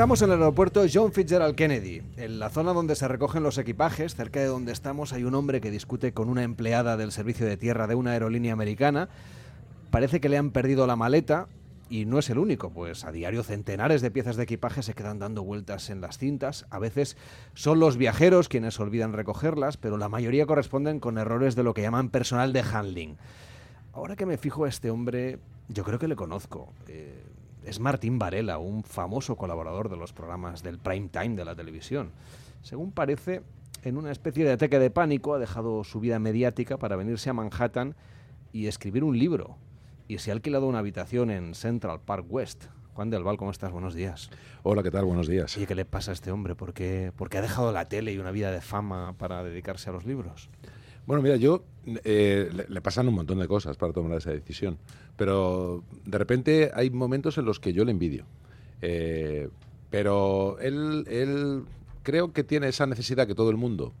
Estamos en el aeropuerto John Fitzgerald Kennedy, en la zona donde se recogen los equipajes. Cerca de donde estamos hay un hombre que discute con una empleada del servicio de tierra de una aerolínea americana. Parece que le han perdido la maleta y no es el único, pues a diario centenares de piezas de equipaje se quedan dando vueltas en las cintas. A veces son los viajeros quienes olvidan recogerlas, pero la mayoría corresponden con errores de lo que llaman personal de handling. Ahora que me fijo a este hombre, yo creo que le conozco. Eh, es Martín Varela, un famoso colaborador de los programas del prime time de la televisión. Según parece, en una especie de ataque de pánico ha dejado su vida mediática para venirse a Manhattan y escribir un libro y se ha alquilado una habitación en Central Park West. Juan del Val, ¿cómo estás? Buenos días. Hola, ¿qué tal? Buenos días. ¿Y qué le pasa a este hombre? ¿Por qué, porque ha dejado la tele y una vida de fama para dedicarse a los libros? Bueno, mira, yo eh, le, pasan un montón de cosas para tomar esa decisión, pero de repente hay momentos en los que yo le envidio. Eh, pero él, él creo que tiene esa necesidad que todo el mundo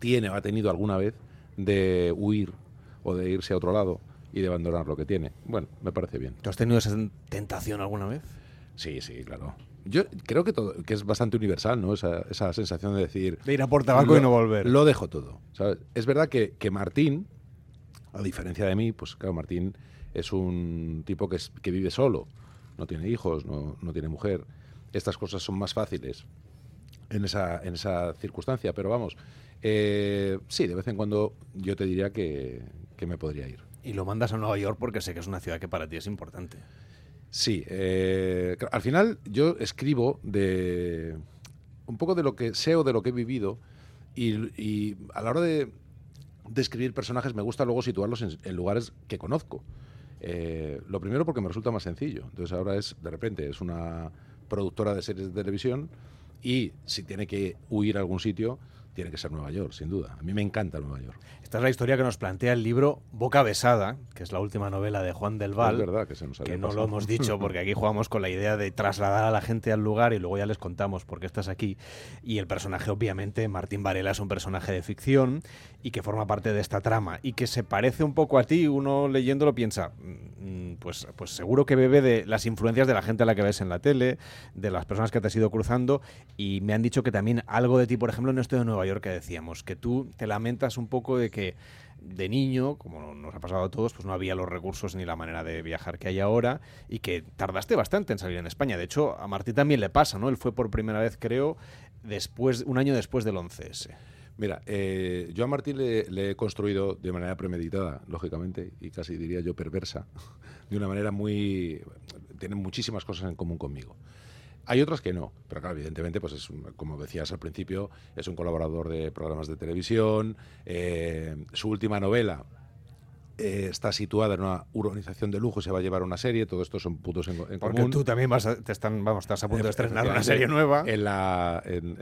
tiene o ha tenido alguna vez de huir o de irse a otro lado y de abandonar lo que tiene. Bueno, me parece bien. ¿Tú has tenido esa tentación alguna vez? Sí, sí, claro. Yo creo que, todo, que es bastante universal, ¿no? Esa, esa sensación de decir... De ir a por tabaco y no volver. Lo dejo todo. Es verdad que, que, Martín, a diferencia de mí, pues claro, Martín es un tipo que, es, que vive solo, no tiene hijos, no, no, tiene mujer. Estas cosas son más fáciles en esa, en esa circunstancia, pero vamos, eh, sí, de vez en cuando yo te diría que, que me podría ir. Y lo mandas a Nueva York porque sé que es una ciudad que para ti es importante. Sí, eh, al final yo escribo de un poco de lo que sé o de lo que he vivido y, a la hora de, escribir personajes me gusta luego situarlos en, lugares que conozco. Eh, lo primero porque me resulta más sencillo. Entonces ahora es, de repente, es una productora de series de televisión y si tiene que huir a algún sitio, tiene que ser Nueva York, sin duda. A mí me encanta Nueva York. Esta es la historia que nos plantea el libro Boca Besada, que es la última novela de Juan del Val. Es verdad que se nos Que no lo hemos dicho porque aquí jugamos con la idea de trasladar a la gente al lugar y luego ya les contamos por qué estás aquí. Y el personaje, obviamente, Martín Varela es un personaje de ficción y que forma parte de esta trama y que se parece un poco a ti. Uno leyéndolo piensa, mm, pues, pues seguro que bebe de las influencias de la gente a la que ves en la tele, de las personas que te has ido cruzando. Y me han dicho que también algo de ti, por ejemplo, en esto de Nueva York que decíamos, que tú te lamentas un poco de que de niño, como nos ha pasado a todos, pues no había los recursos ni la manera de viajar que hay ahora y que tardaste bastante en salir en España. De hecho, a Martí también le pasa, ¿no? Él fue por primera vez, creo, después, un año después del 11S. Mira, eh, yo a Martín le, he construido de manera premeditada, lógicamente, y casi diría yo perversa, de una manera muy... Tiene muchísimas cosas en común conmigo. Hay otras que no, pero claro, evidentemente, pues es, como decías al principio, es un colaborador de programas de televisión. Eh, su última novela eh, está situada en una urbanización de lujo, se va a llevar una serie, todo esto son puntos en, en Porque tú también vas te están, vamos, estás a punto de estrenar una serie nueva. En la, en,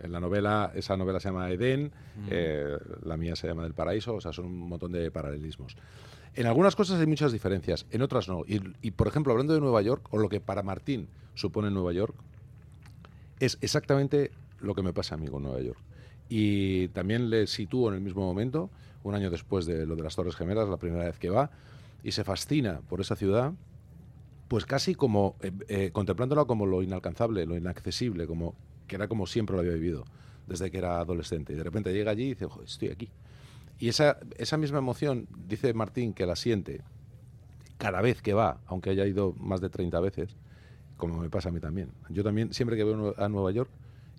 en, la novela, esa novela se llama Edén, mm. eh, la mía se llama Del Paraíso, o sea, son un montón de paralelismos. En algunas cosas hay muchas diferencias, en otras no. Y, por ejemplo, hablando de Nueva York, o lo que para Martín supone Nueva York, es exactamente lo que me pasa a mí con Nueva York. Y también le sitúo en el mismo momento, un año después de lo de las Torres Gemelas, la primera vez que va, y se fascina por esa ciudad, pues casi como eh, eh, contemplándola como lo inalcanzable, lo inaccesible, como que era como siempre lo había vivido desde que era adolescente. Y de repente llega allí y dice, estoy aquí. Y esa, esa misma emoción, dice Martín, que la siente cada vez que va, aunque haya ido más de 30 veces, como me pasa a mí también. Yo también, siempre que veo a Nueva York,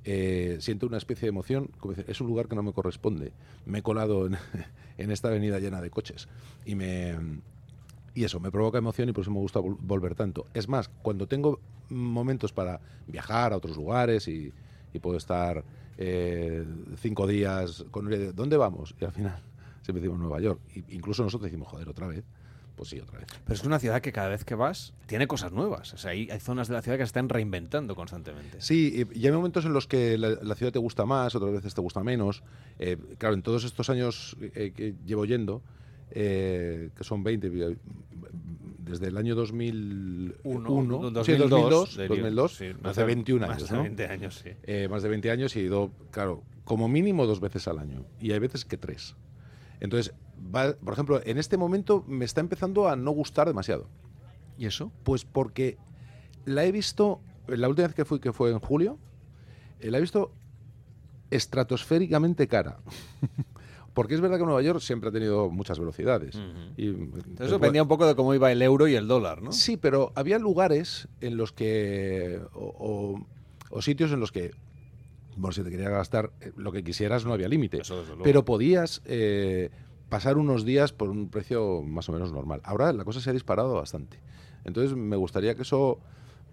eh, siento una especie de emoción, como es un lugar que no me corresponde. Me he colado en, en, esta avenida llena de coches y me y eso me provoca emoción y por eso me gusta volver tanto. Es más, cuando tengo momentos para viajar a otros lugares y, y puedo estar eh, cinco días con ¿dónde vamos? Y al final siempre decimos Nueva York. incluso nosotros decimos, joder, otra vez. Pues sí, otra vez. Pero es una ciudad que cada vez que vas tiene cosas nuevas. O sea, hay, hay zonas de la ciudad que se están reinventando constantemente. Sí, y, hay momentos en los que la, ciudad te gusta más, otras veces te gusta menos. Eh, claro, en todos estos años eh, que llevo yendo, eh, que son 20, desde el año 2001, 2002, 2002, más de 21 años. Más de 20 años, sí. más de 20 años y he ido, claro, como mínimo dos veces al año. Y hay veces que tres. Entonces, por ejemplo, en este momento me está empezando a no gustar demasiado. ¿Y eso? Pues porque la he visto la última vez que fui, que fue en julio, la he visto estratosféricamente cara. Porque es verdad que Nueva York siempre ha tenido muchas velocidades. y, Eso dependía un poco de cómo iba el euro y el dólar, ¿no? Sí, pero había lugares en los que. o, sitios en los que. Bueno, si te querías gastar eh, lo que quisieras, no había límite. Pero podías eh, pasar unos días por un precio más o menos normal. Ahora la cosa se ha disparado bastante. Entonces me gustaría que eso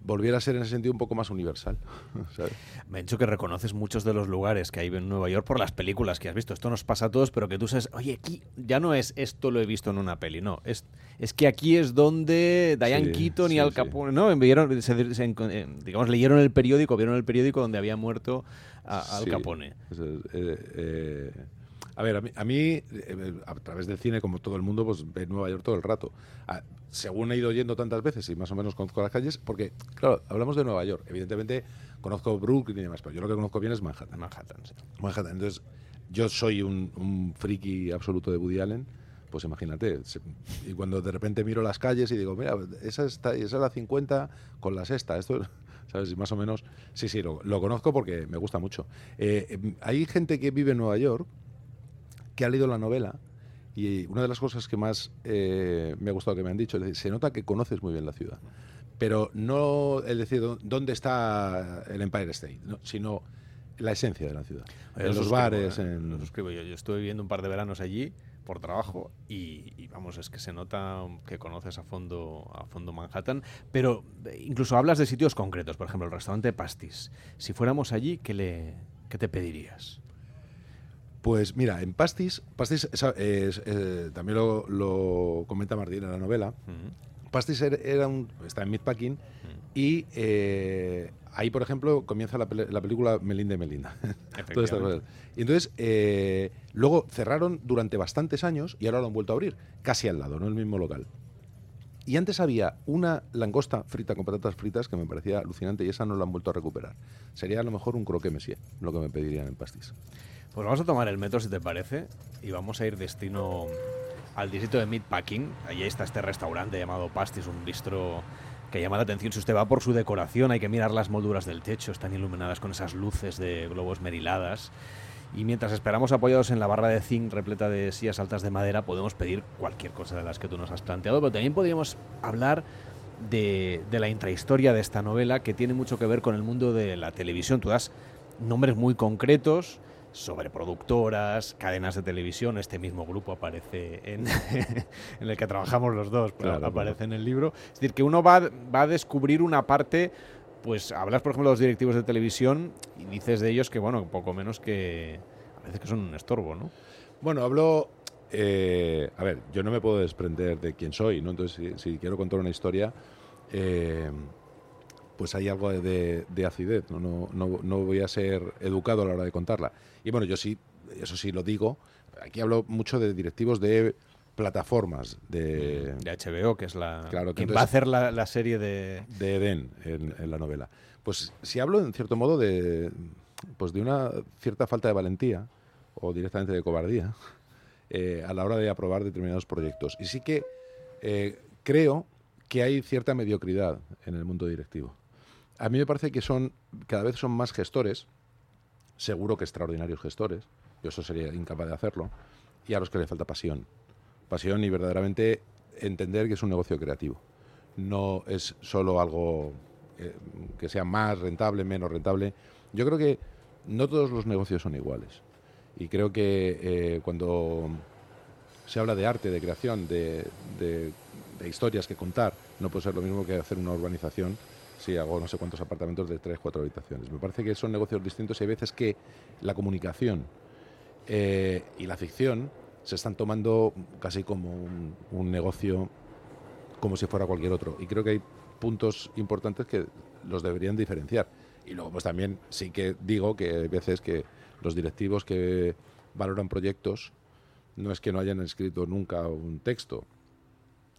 volviera a ser en ese sentido un poco más universal. Me he dicho que reconoces muchos de los lugares que hay en Nueva York por las películas que has visto. Esto nos pasa a todos, pero que tú sabes, oye, aquí ya no es esto lo he visto en una peli, no. Es, es que aquí es donde Diane Keaton y Al Capone, ¿no? Eh, digamos, leyeron el periódico, vieron el periódico donde había muerto Al Capone. Eh, eh, a ver, a mí, a, través del cine, como todo el mundo, pues ve Nueva York todo el rato. Ah, según he ido yendo tantas veces y más o menos conozco las calles, porque, claro, hablamos de Nueva York. Evidentemente, conozco Brooklyn y demás, pero yo lo que conozco bien es Manhattan. Manhattan, sí. Manhattan. Entonces, yo soy un, friki absoluto de Woody Allen, pues imagínate. y cuando de repente miro las calles y digo, mira, esa, está, esa es la 50 con la sexta. Esto, ¿sabes? Y más o menos, sí, sí, lo, conozco porque me gusta mucho. Eh, hay gente que vive en Nueva York que ha leído la novela y una de las cosas que más eh, me ha gustado que me han dicho es se nota que conoces muy bien la ciudad. Pero no el decir dónde está el Empire State, sino la esencia de la ciudad. en los bares. ¿eh? en... Yo, yo estuve viviendo un par de veranos allí por trabajo y, vamos, es que se nota que conoces a fondo, a fondo Manhattan, pero incluso hablas de sitios concretos, por ejemplo, el restaurante Pastis. Si fuéramos allí, ¿qué, le, qué te pedirías? Pues mira, en Pastis, Pastis eh, también lo, comenta Martín en la novela. Pastis era un, está en Meatpacking y eh, ahí, por ejemplo, comienza la, película Melinda y Melinda. y entonces, eh, luego cerraron durante bastantes años y ahora lo han vuelto a abrir, casi al lado, no el mismo local. Y antes había una langosta frita con patatas fritas que me parecía alucinante y esa no la han vuelto a recuperar. Sería a lo mejor un croque mesía, lo que me pedirían en Pastis. Pues vamos a tomar el metro, si te parece, y vamos a ir destino al distrito de Meatpacking. Allí está este restaurante llamado Pastis, un bistro que llama la atención si usted va por su decoración. Hay que mirar las molduras del techo, están iluminadas con esas luces de globos meriladas. Y mientras esperamos apoyados en la barra de zinc repleta de sillas altas de madera, podemos pedir cualquier cosa de las que tú nos has planteado, pero también podríamos hablar de, de la intrahistoria de esta novela que tiene mucho que ver con el mundo de la televisión. Tú das nombres muy concretos, sobre productoras, cadenas de televisión. Este mismo grupo aparece en, en el que trabajamos los dos, aparece en el libro. Es decir, que uno va, va a descubrir una parte pues hablas, por ejemplo, de los directivos de televisión y dices de ellos que, bueno, poco menos que a veces que son un estorbo, ¿no? Bueno, hablo... Eh, a ver, yo no me puedo desprender de quién soy, ¿no? Entonces, si, quiero contar una historia, eh, pues hay algo de, acidez, ¿no? No, no, no voy a ser educado a la hora de contarla. Y bueno, yo sí, eso sí lo digo, aquí hablo mucho de directivos de plataformas de, de HBO, que es la claro, quien va a hacer la, serie de de Eden en, la novela. Pues si hablo en cierto modo de pues de una cierta falta de valentía o directamente de cobardía eh, a la hora de aprobar determinados proyectos. Y sí que eh, creo que hay cierta mediocridad en el mundo directivo a mí me parece que son cada vez son más gestores, seguro que extraordinarios gestores, yo eso sería incapaz de hacerlo, y a los que le falta pasión. Pasión y verdaderamente entender que es un negocio creativo. No es solo algo eh, que sea más rentable, menos rentable. Yo creo que no todos los negocios son iguales. Y creo que eh, cuando se habla de arte, de creación, de historias que contar, no puede ser lo mismo que hacer una urbanización Sí, hago no sé cuántos apartamentos de tres, cuatro habitaciones. Me parece que son negocios distintos y hay veces que la comunicación eh, y la ficción se están tomando casi como un, negocio como si fuera cualquier otro. Y creo que hay puntos importantes que los deberían diferenciar. Y luego, pues también sí que digo que hay veces que los directivos que valoran proyectos no es que no hayan escrito nunca un texto,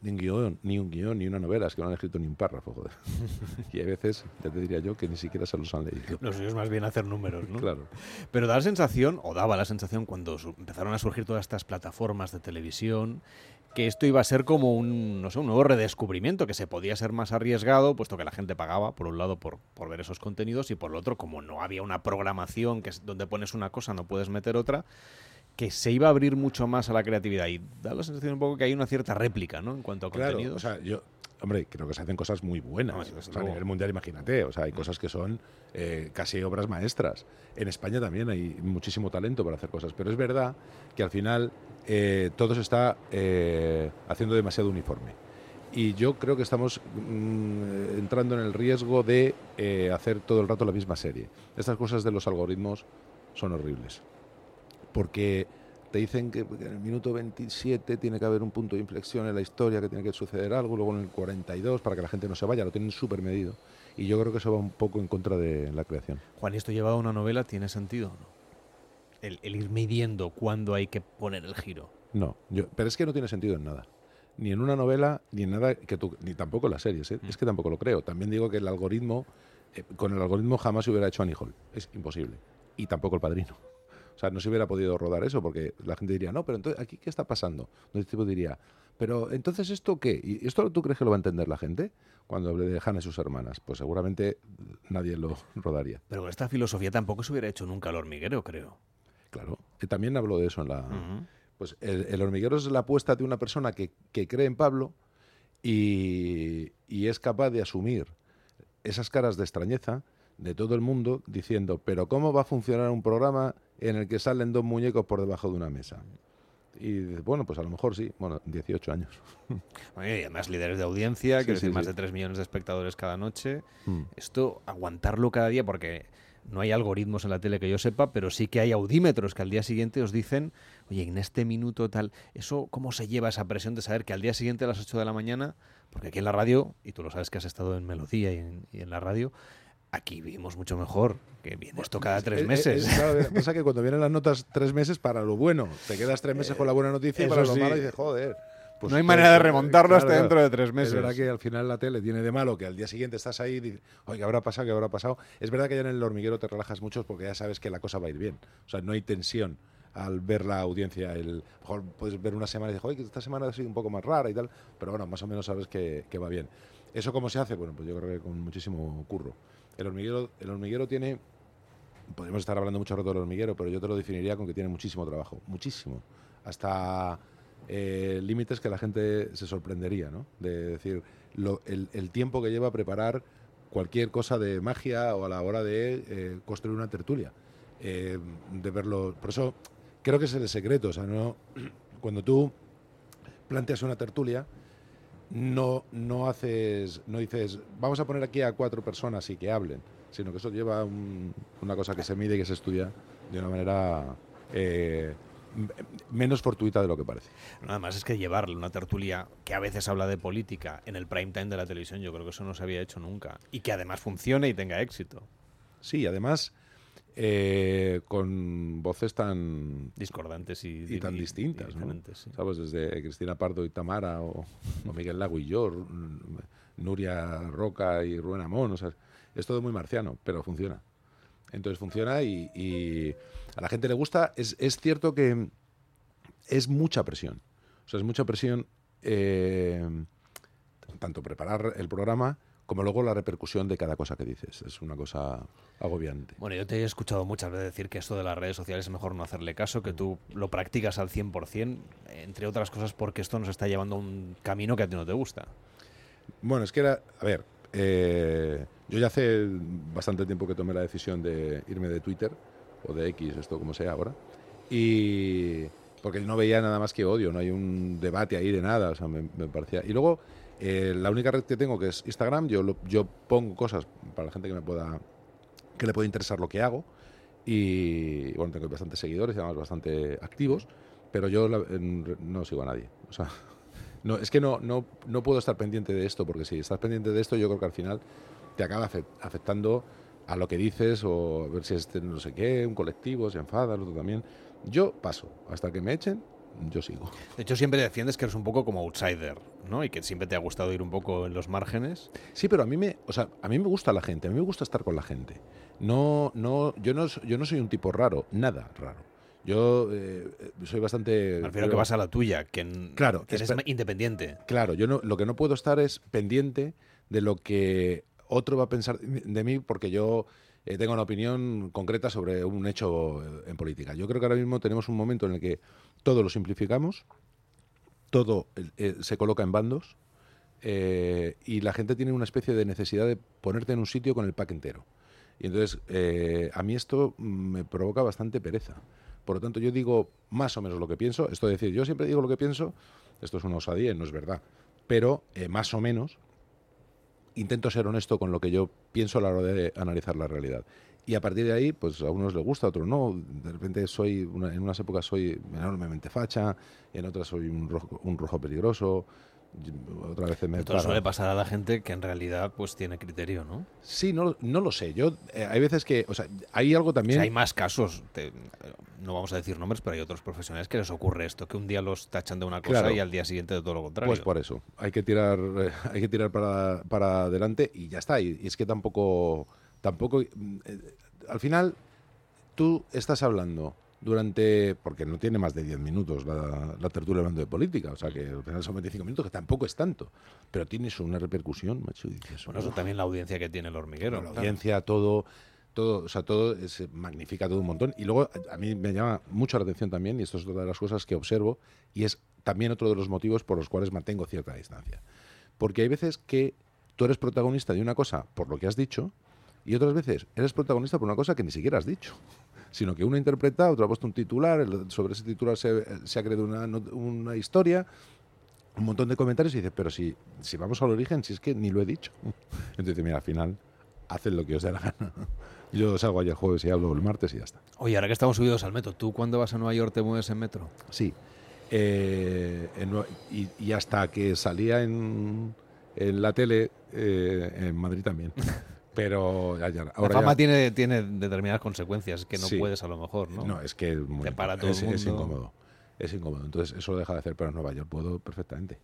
ni un guion, ni un guion, ni una novela, es que no han escrito ni un párrafo, joder. y hay veces, ya te diría yo, que ni siquiera se los han leído. Los suyos más bien hacer números, ¿no? Claro. Pero da la sensación, o daba la sensación cuando empezaron a surgir todas estas plataformas de televisión, que esto iba a ser como un, no sé, un nuevo redescubrimiento, que se podía ser más arriesgado, puesto que la gente pagaba, por un lado, por, por ver esos contenidos, y por el otro, como no había una programación que es donde pones una cosa, no puedes meter otra, que se iba a abrir mucho más a la creatividad. Y da la sensación un poco que hay una cierta réplica, ¿no? En cuanto a claro, contenidos. O sea, yo, hombre, creo que se hacen cosas muy buenas. No, o sea, a nivel mundial, imagínate. O sea, hay cosas que son eh, casi obras maestras. En España también hay muchísimo talento para hacer cosas. Pero es verdad que al final eh, todo se está eh, haciendo demasiado uniforme. Y yo creo que estamos mm, entrando en el riesgo de hacer todo el rato la misma serie. Estas cosas de los algoritmos son horribles. Porque te dicen que en el minuto 27 tiene que haber un punto de inflexión en la historia, que tiene que suceder algo, luego en el 42 para que la gente no se vaya, lo tienen súper medido. Y yo creo que eso va un poco en contra de la creación. Juan, ¿y esto llevado a una novela tiene sentido o no? El, el, ir midiendo cuándo hay que poner el giro. No, yo, pero es que no tiene sentido en nada. Ni en una novela, ni en nada que tú, ni tampoco en las series. ¿eh? Mm. Es que tampoco lo creo. También digo que el algoritmo, eh, con el algoritmo jamás se hubiera hecho Annie Hall. Es imposible. Y tampoco el padrino. O sea, no se hubiera podido rodar eso porque la gente diría, no, pero entonces, ¿aquí qué está pasando? El tipo diría, pero entonces, ¿esto qué? ¿Y esto tú crees que lo va a entender la gente cuando hable de Hannah y sus hermanas? Pues seguramente nadie lo rodaría. Pero con esta filosofía tampoco se hubiera hecho nunca el hormiguero, creo. Claro, y también hablo de eso en la... Uh -huh. Pues el, el, hormiguero es la apuesta de una persona que, que cree en Pablo y, y es capaz de asumir esas caras de extrañeza de todo el mundo diciendo, pero ¿cómo va a funcionar un programa en el que salen dos muñecos por debajo de una mesa? Y bueno, pues a lo mejor sí, bueno, 18 años. Y además líderes de audiencia, que sí, sí, más de 3 millones de espectadores cada noche. Mm. Esto, aguantarlo cada día, porque no hay algoritmos en la tele que yo sepa, pero sí que hay audímetros que al día siguiente os dicen, oye, en este minuto tal, ¿eso cómo se lleva esa presión de saber que al día siguiente a las 8 de la mañana, porque aquí en la radio, y tú lo sabes que has estado en Melodía y en, y en la radio, aquí vivimos mucho mejor, que viene esto cada tres meses. Es, es, claro, pasa que cuando vienen las notas tres meses para lo bueno, te quedas tres meses con la buena noticia y para lo malo dices, joder. Pues no hay manera de remontarlo claro, hasta dentro de tres meses. Es verdad que al final la tele tiene de malo que al día siguiente estás ahí y dices, oye, ¿qué habrá pasado? ¿Qué habrá pasado? Es verdad que ya en el hormiguero te relajas mucho porque ya sabes que la cosa va a ir bien. O sea, no hay tensión al ver la audiencia. El, mejor puedes ver una semana y dices, oye, esta semana ha sido un poco más rara y tal, pero bueno, más o menos sabes que, que va bien. ¿Eso cómo se hace? Bueno, pues yo creo que con muchísimo curro. El hormiguero, el hormiguero tiene, podemos estar hablando mucho rato del hormiguero, pero yo te lo definiría con que tiene muchísimo trabajo, muchísimo. Hasta eh, límites que la gente se sorprendería, ¿no? De decir, el, tiempo que lleva a preparar cualquier cosa de magia o a la hora de eh, construir una tertulia. Eh, de verlo. Por eso creo que es el secreto. O sea, no, cuando tú planteas una tertulia, no, no haces, no dices, vamos a poner aquí a cuatro personas y que hablen, sino que eso lleva un, una cosa que se mide y que se estudia de una manera eh, menos fortuita de lo que parece. Nada más es que llevarle una tertulia que a veces habla de política en el prime time de la televisión, yo creo que eso no se había hecho nunca. Y que además funcione y tenga éxito. Sí, además eh, con voces tan discordantes y, y tan distintas, ¿no? sí. ¿sabes? Desde Cristina Pardo y Tamara o, o, Miguel Lago y yo, Nuria Roca y Rubén Amón, o sea, es todo muy marciano, pero funciona. Entonces funciona y, y a la gente le gusta. Es, es, cierto que es mucha presión, o sea, es mucha presión eh, tanto preparar el programa como luego la repercusión de cada cosa que dices. Es una cosa agobiante. Bueno, yo te he escuchado muchas veces decir que esto de las redes sociales es mejor no hacerle caso, que tú lo practicas al 100%, entre otras cosas porque esto nos está llevando a un camino que a ti no te gusta. Bueno, es que era, a ver, eh, yo ya hace bastante tiempo que tomé la decisión de irme de Twitter, o de X, esto como sea ahora, y porque no veía nada más que odio, no hay un debate ahí de nada, o sea, me, me parecía... Y luego eh, la única red que tengo, que es Instagram, yo, lo, yo pongo cosas para la gente que me pueda que le puede interesar lo que hago. Y bueno, tengo bastantes seguidores, además bastante activos, pero yo la, no sigo a nadie. O sea, no, es que no, no, no puedo estar pendiente de esto, porque si estás pendiente de esto, yo creo que al final te acaba afectando a lo que dices o a ver si es no sé qué, un colectivo, se enfada, el otro también. Yo paso hasta que me echen yo sigo. De hecho, siempre defiendes que eres un poco como outsider, ¿no? Y que siempre te ha gustado ir un poco en los márgenes. Sí, pero a mí me, o sea, a mí me gusta la gente, a mí me gusta estar con la gente. No, no, yo no, yo no soy un tipo raro, nada raro. Yo eh, soy bastante. Me refiero que vas a la tuya, que, Claro, que eres independiente. Claro, yo no, lo que no puedo estar es pendiente de lo que otro va a pensar de mí porque yo eh, tengo una opinión concreta sobre un hecho eh, en política. Yo creo que ahora mismo tenemos un momento en el que todo lo simplificamos, todo eh, se coloca en bandos eh, y la gente tiene una especie de necesidad de ponerte en un sitio con el pack entero. Y entonces eh, a mí esto mm, me provoca bastante pereza. Por lo tanto, yo digo más o menos lo que pienso. Esto es decir, yo siempre digo lo que pienso. Esto es una osadía, y no es verdad. Pero eh, más o menos intento ser honesto con lo que yo pienso a la hora de analizar la realidad. Y a partir de ahí, pues a unos les gusta, a otros no. De repente soy, una- en unas épocas soy enormemente facha, en otras soy un rojo, un rojo peligroso, y otras veces me Esto suele pasar a la gente que en realidad pues tiene criterio, ¿no? Sí, no, no lo sé. Yo eh, hay veces que, o sea, hay algo O también. sea, hay más casos, te- no vamos a decir nombres, pero hay otros profesionales que les ocurre esto, que un día los tachan de una cosa Claro. y al día siguiente de todo lo contrario. Pues por eso, hay que tirar, eh, hay que tirar para, para adelante y ya está. Y, y es que tampoco, tampoco, eh, al final, tú estás hablando durante, porque no tiene más de 10 minutos la, la tertulia hablando de política, o sea que al final son 25 minutos, que tampoco es tanto, pero tienes una repercusión, macho, y dices, Bueno, eso también la audiencia que tiene el hormiguero. la claro. audiencia, todo, todo, o sea, todo se magnifica todo un montón. Y luego a a mí me llama mucho la atención también, y esto es otra de las cosas que observo, y es también otro de los motivos por los cuales mantengo cierta distancia. Porque hay veces que tú eres protagonista de una cosa por lo que has dicho, y otras veces eres protagonista por una cosa que ni siquiera has dicho. Sino que uno interpreta, otro ha puesto un titular, el- sobre ese titular se, se ha creado una, una historia, un montón de comentarios y dices, pero si, si vamos al origen, si es que ni lo he dicho. Entonces mira, al final, haced lo que os dé la gana. Yo salgo el jueves y hablo el martes y ya está. Oye, ahora que estamos subidos al metro, ¿tú cuando vas a Nueva York te mueves en metro? Sí. Eh, en y, y hasta que salía en, en la tele, eh, en Madrid también. Pero ya, ya, La ahora fama ya- tiene, tiene determinadas consecuencias que no Sí. puedes a lo mejor, ¿no? No, es que es muy Te para incómodo. todo es, el es incómodo. Es incómodo. Entonces eso lo deja de hacer, pero en Nueva York puedo perfectamente.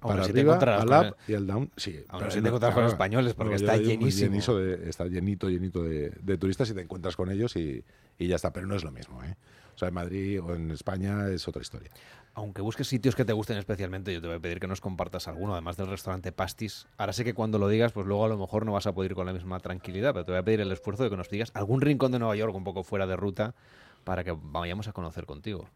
Aún para te arriba, encontrarás al y al down, sí. Pero así te no, encontrarás con claro, españoles, porque está llenísimo. de- está llenito, llenito de, de turistas y te encuentras con ellos y, y ya está. Pero no es lo mismo, ¿eh? O sea, en Madrid o en España es otra historia. Aunque busques sitios que te gusten especialmente, yo te voy a pedir que nos compartas alguno, además del restaurante Pastis. Ahora sé que cuando lo digas, pues luego a lo mejor no vas a poder ir con la misma tranquilidad, pero te voy a pedir el esfuerzo de que nos digas algún rincón de Nueva York un poco fuera de ruta para que vayamos a conocer contigo.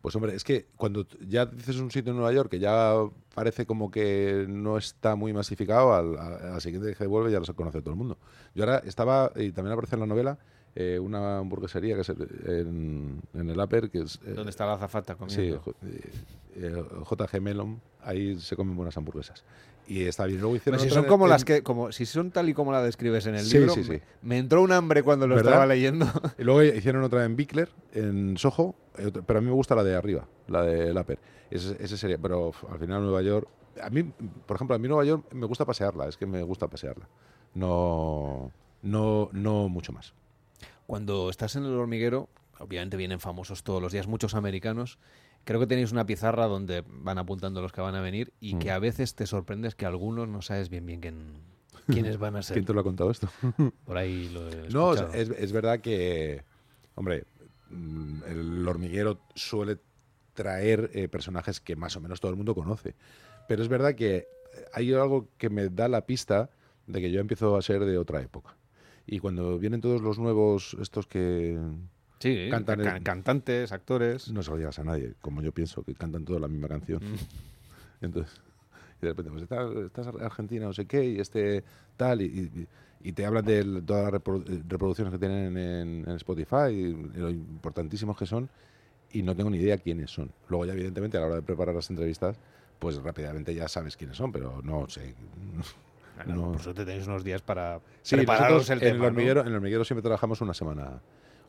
Pues hombre, es que cuando ya dices un sitio en Nueva York que ya parece como que no está muy masificado, al, a, a la siguiente que vuelve ya lo conoce todo el mundo. Yo ahora estaba, y también aparece en la novela, eh, una hamburguesería que es el- en, en el Upper, que es... eh, ¿Dónde está la azafata Sí, comiendo? J- eh, eh, JG Melon, ahí se comen buenas hamburguesas. Y está bien. Luego hicieron si son en- como las que, como si son tal y como la describes en el Sí, libro, sí, sí. Me, me entró un hambre cuando lo ¿Verdad? estaba leyendo. Y luego hicieron otra en Bickler, en Soho, eh, pero a mí me gusta la de arriba, la de Upper. Ese, ese sería, pero al final Nueva York, a mí, por ejemplo, a mí Nueva York me gusta pasearla, es que me gusta pasearla. No, no, no mucho más. Cuando estás en el hormiguero, obviamente vienen famosos todos los días, muchos americanos. Creo que tenéis una pizarra donde van apuntando los que van a venir y Mm. que a veces te sorprendes que algunos no sabes bien bien quién, quiénes van a ser. ¿Quién te lo ha contado esto? Por ahí lo he No, es, es verdad que, hombre, mm, el hormiguero suele traer eh, personajes que más o menos todo el mundo conoce. Pero es verdad que hay algo que me da la pista de que yo empiezo a ser de otra época. Y cuando vienen todos los nuevos, estos que Sí, cantan ca- el- cantantes, actores. no se lo digas a nadie, como yo pienso, que cantan todos la misma canción. Mm. Entonces, y de repente, pues esta, esta es argentina, no sé qué, y este tal, y, y- y te hablan de todas las eh, reproducciones que tienen en, en Spotify, y, lo importantísimos que son, y no tengo ni idea quiénes son. Luego ya, evidentemente, a la hora de preparar las entrevistas, pues rápidamente ya sabes quiénes son, pero no sé. No. Por suerte tenéis unos días para Sí, prepararos el en, tema. en el hormiguero siempre trabajamos una semana.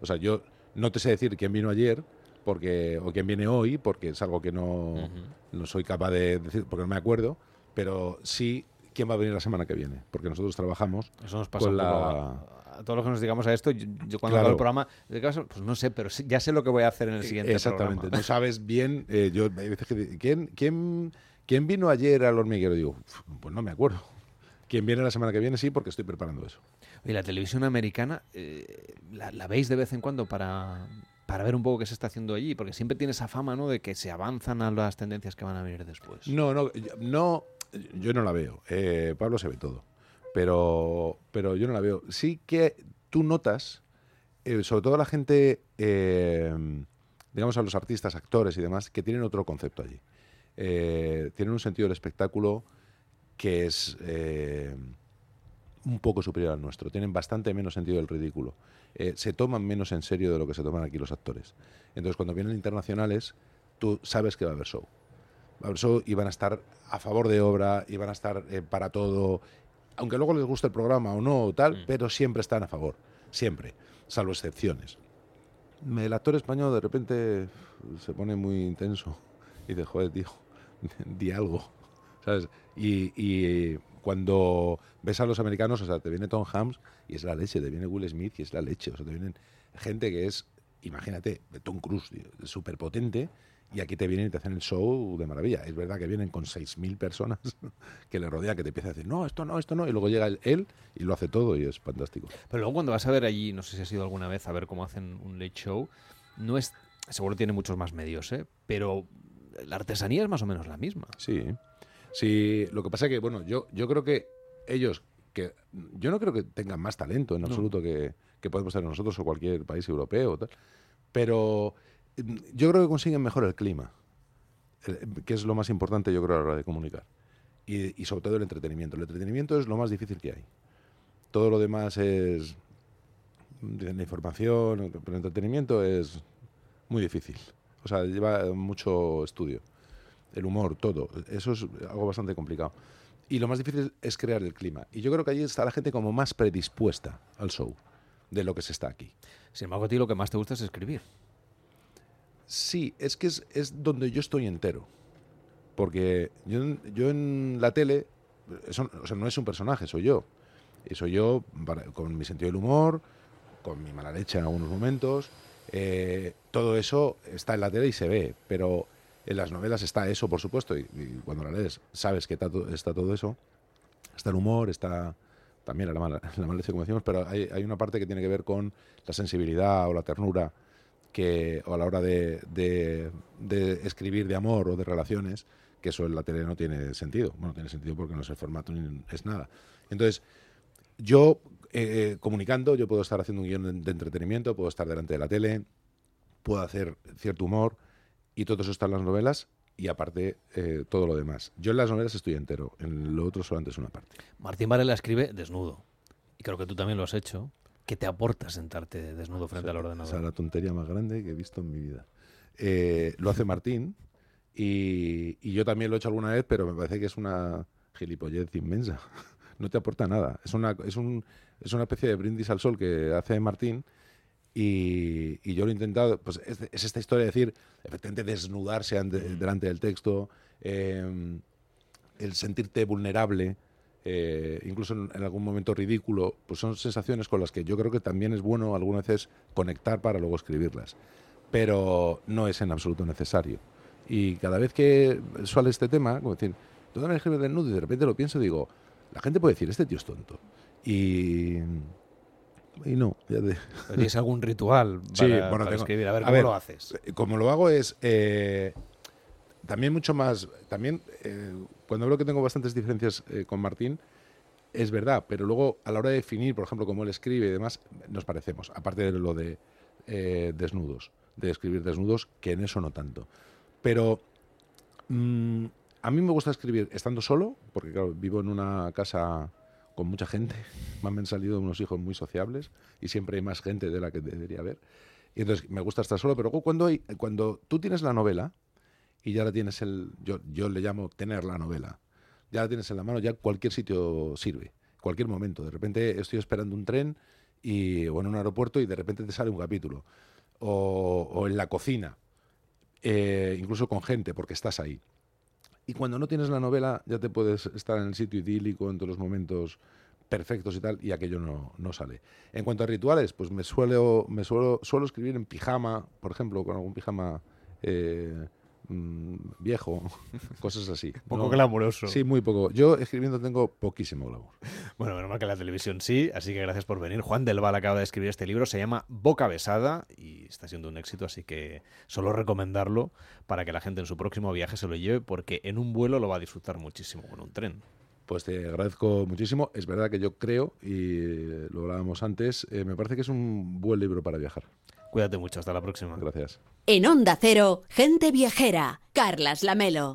O sea, yo no te sé decir quién vino ayer porque o quién viene hoy, porque es algo que no, no soy capaz de decir, porque no me acuerdo, pero sí quién va a venir la semana que viene, porque nosotros trabajamos Eso nos pasa con la- a, a todos los que nos digamos a esto, yo, cuando hago el programa, pues no sé, pero ya sé lo que voy a hacer en el siguiente Exactamente, no sabes bien. Eh, yo, ¿quién, quién, quién vino ayer al hormiguero? Digo, pues no me acuerdo. ¿Quién viene la semana que viene? Sí, porque estoy preparando eso. ¿Y la televisión americana, eh, ¿la, veis de vez en cuando para, para ver un poco qué se está haciendo allí? Porque siempre tiene esa fama, ¿no? De que se avanzan a las tendencias que van a venir después. No, no, no yo no la veo. Eh, Pablo se ve todo. Pero, pero yo no la veo. Sí que tú notas, eh, sobre todo la gente, digamos a los artistas, actores y demás, que tienen otro concepto allí. tienen un sentido del espectáculo que es un poco superior al nuestro. Tienen bastante menos sentido del ridículo. Eh, se toman menos en serio de lo que se toman aquí los actores. Entonces, cuando vienen internacionales, tú sabes que va a haber show. Va a haber show y van a estar a favor de obra y van a estar eh, para todo. Aunque luego les guste el programa o no, tal, mm. pero siempre están a favor. Siempre. Salvo excepciones. El actor español de repente se pone muy intenso y dice, joder, tío, di algo. ¿Sabes? y cuando ves a los americanos, o sea, te viene Tom Hanks y es la leche, te viene Will Smith y es la leche, o sea, te vienen gente que es, imagínate, de Tom Cruise, súper potente, y aquí te vienen y te hacen el show de maravilla. Es verdad que vienen con 6.000 personas que le rodean, que te empiezan a decir, no, esto no, esto no, y luego llega él, y lo hace todo y es fantástico. Pero luego cuando vas a ver allí, no sé si has ido alguna vez a ver cómo hacen un late show, no es, seguro tiene muchos más medios, ¿eh? pero la artesanía es más o menos la misma. Sí. Sí, lo que pasa es que, bueno, yo, yo creo que ellos, que yo no creo que tengan más talento en absoluto que, podemos tener nosotros o cualquier país europeo, tal, pero mm, yo creo que consiguen mejor el clima, que es lo más importante, yo creo, a la hora de comunicar. Y, sobre todo el entretenimiento. El entretenimiento es lo más difícil que hay. Todo lo demás es la información, pero el entretenimiento es muy difícil. O sea, lleva mucho estudio el humor, todo. Eso es algo bastante complicado. Y lo más difícil es crear el clima. Y yo creo que allí está la gente como más predispuesta al show de lo que se está aquí. Sin embargo, a ti lo que más te gusta es escribir. Sí, es que es, donde yo estoy entero. Porque yo, yo en la tele, eso, o sea, no es un personaje, soy yo. Y soy yo con mi sentido del humor, con mi mala leche en algunos momentos. Eh, todo eso está en la tele y se ve, pero en las novelas está eso, por supuesto, y, cuando la lees sabes que está, todo eso. Está el humor, está también la, mala, la como decimos, pero hay, una parte que tiene que ver con la sensibilidad o la ternura que, o a la hora de, escribir de amor o de relaciones, que eso en la tele no tiene sentido. Bueno, tiene sentido porque no es el formato ni es nada. Entonces, yo eh, eh, comunicando, yo puedo estar haciendo un guion de entretenimiento, puedo estar delante de la tele, puedo hacer cierto humor, y todo eso está en las novelas y aparte eh, todo lo demás. Yo en las novelas estoy entero, en lo otro solamente es una parte. Martín Varela escribe desnudo, y creo que tú también lo has hecho. ¿Qué te aporta sentarte desnudo frente al ordenador? Esa es la tontería más grande que he visto en mi vida. Eh, lo hace Martín y, yo también lo he hecho alguna vez, pero me parece que es una gilipollez inmensa. no te aporta nada. Es una, es, un, es una especie de brindis al sol que hace Martín y, yo lo he intentado, pues es, esta historia de decir, efectivamente, desnudarse delante del texto, em, el sentirte vulnerable, eh, incluso en, algún momento ridículo, pues son sensaciones con las que yo creo que también es bueno algunas veces conectar para luego escribirlas. Pero no es en absoluto necesario. Y cada vez que suele este tema, como decir, tú también escribes desnudo y de repente lo pienso, digo, la gente puede decir, este tío es tonto. Y y no. Ya ¿Tienes algún ritual para, escribir? A ver, ¿cómo lo haces? Eh, como lo hago es... Eh, también mucho más... También, eh, cuando veo que tengo bastantes diferencias con Martín, es verdad, pero luego a la hora de definir, por ejemplo, cómo él escribe y demás, nos parecemos. Aparte de lo de desnudos, de escribir desnudos, que en eso no tanto. Pero mm, a mí me gusta escribir estando solo, porque claro, vivo en una casa con mucha gente. Me han salido unos hijos muy sociables y siempre hay más gente de la que debería haber. Y entonces me gusta estar solo, pero cuando, cuando tú tienes la novela y ya la tienes el. Yo, yo le llamo tener la novela. Ya la tienes en la mano, ya cualquier sitio sirve, cualquier momento. De repente estoy esperando un tren y, o en un aeropuerto y de repente te sale un capítulo. O, o en la cocina, eh, incluso con gente, porque estás ahí. Y cuando no tienes la novela, ya te puedes estar en el sitio idílico en todos los momentos perfectos y tal, y aquello no, no sale. En cuanto a rituales, pues me suelo, me suelo, suelo escribir en pijama, por ejemplo, con algún pijama eh, mm, viejo, cosas así. Poco No- glamuroso. Sí, muy poco. Yo escribiendo tengo poquísimo glamour. Bueno, menos mal que la televisión sí, así que gracias por venir. Juan del Val acaba de escribir este libro, se llama Boca Besada y está siendo un éxito, así que solo recomendarlo para que la gente en su próximo viaje se lo lleve, porque en un vuelo lo va a disfrutar muchísimo con un tren. Pues te agradezco muchísimo. Es verdad que yo creo, y lo hablábamos antes, eh, me parece que es un buen libro para viajar. Cuídate mucho, hasta la próxima. Gracias. En Onda Cero, gente viajera. Carlas Lamelo.